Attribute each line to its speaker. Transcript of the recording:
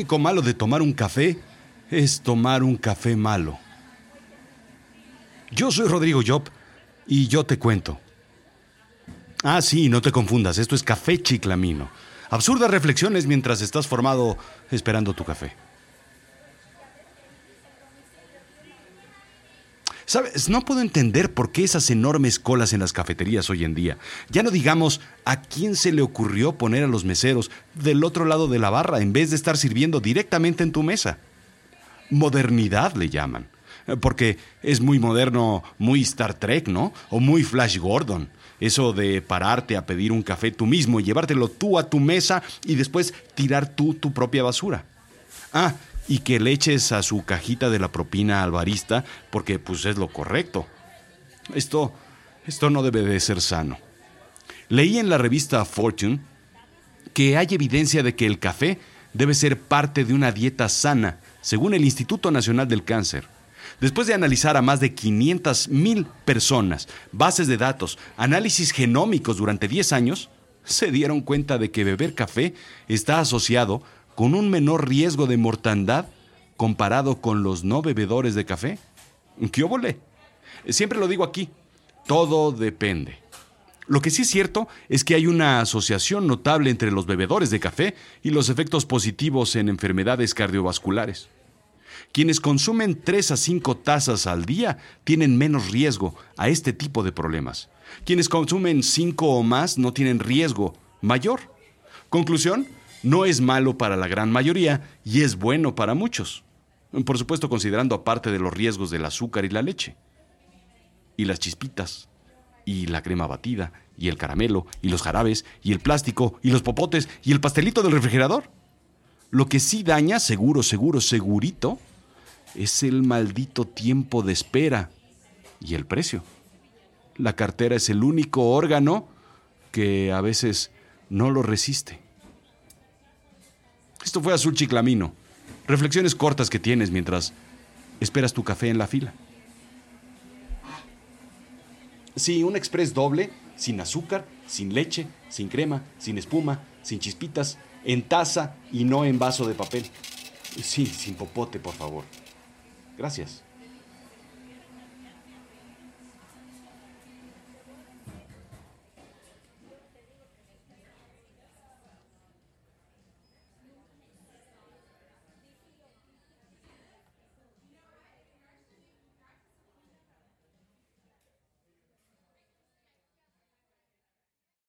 Speaker 1: único malo de tomar un café es tomar un café malo. Yo soy Rodrigo Job y yo te cuento. Ah, sí, no te confundas, esto es café chiclamino. Absurdas reflexiones mientras estás formado esperando tu café. Sabes, no puedo entender por qué esas enormes colas en las cafeterías hoy en día. Ya no digamos a quién se le ocurrió poner a los meseros del otro lado de la barra en vez de estar sirviendo directamente en tu mesa. Modernidad le llaman. Porque es muy moderno, muy Star Trek, ¿no? O muy Flash Gordon. Eso de pararte a pedir un café tú mismo y llevártelo tú a tu mesa y después tirar tú tu propia basura. Ah, y que le eches a su cajita de la propina al barista porque pues es lo correcto. Esto, esto no debe de ser sano. Leí en la revista Fortune que hay evidencia de que el café debe ser parte de una dieta sana, según el Instituto Nacional del Cáncer. Después de analizar a más de 500.000 personas, bases de datos, análisis genómicos durante 10 años, se dieron cuenta de que beber café está asociado con un menor riesgo de mortandad comparado con los no bebedores de café? ¿Qué óvole? Siempre lo digo aquí, todo depende. Lo que sí es cierto es que hay una asociación notable entre los bebedores de café y los efectos positivos en enfermedades cardiovasculares. Quienes consumen 3 a 5 tazas al día tienen menos riesgo a este tipo de problemas. Quienes consumen 5 o más no tienen riesgo mayor. Conclusión, no es malo para la gran mayoría y es bueno para muchos. Por supuesto considerando aparte de los riesgos del azúcar y la leche. Y las chispitas, y la crema batida, y el caramelo, y los jarabes, y el plástico, y los popotes, y el pastelito del refrigerador. Lo que sí daña, seguro, seguro, segurito, es el maldito tiempo de espera y el precio. La cartera es el único órgano que a veces no lo resiste. Esto fue Azul Chiclamino. Reflexiones cortas que tienes mientras esperas tu café en la fila. Sí, un express doble, sin azúcar, sin leche, sin crema, sin espuma, sin chispitas, en taza y no en vaso de papel. Sí, sin popote, por favor. Gracias.